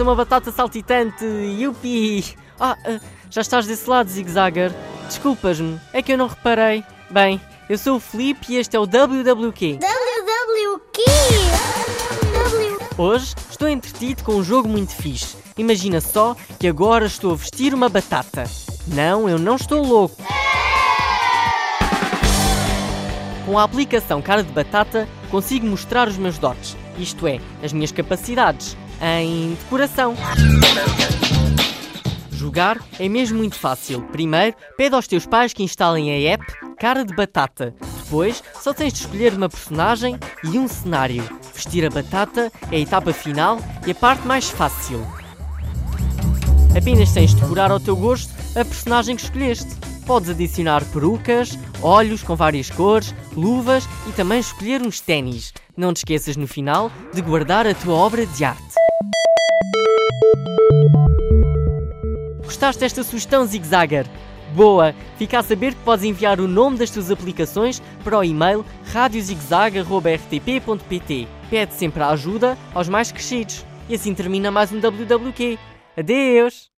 ser uma batata saltitante. Yupi! Ah, ah, já estás desse lado, Zigzagger. Desculpas-me, é que eu não reparei. Bem, eu sou o Felipe e este é o WWQ. WWQ! W... Hoje estou entretido com um jogo muito fixe. Imagina só que agora estou a vestir uma batata. Não, eu não estou louco. Com a aplicação Cara de Batata, consigo mostrar os meus dotes, isto é, as minhas capacidades, em decoração. Jogar é mesmo muito fácil. Primeiro, pede aos teus pais que instalem a app Cara de Batata. Depois, só tens de escolher uma personagem e um cenário. Vestir a batata é a etapa final e a parte mais fácil. Apenas tens de decorar ao teu gosto a personagem que escolheste. Podes adicionar perucas, olhos com várias cores, luvas e também escolher uns ténis. Não te esqueças no final de guardar a tua obra de arte. Gostaste desta sugestão, Zigzagger? Boa! Fica a saber que podes enviar o nome das tuas aplicações para o e-mail radiozigzag.rtp.pt. Pede sempre a ajuda aos mais crescidos. E assim termina mais um WWQ. Adeus!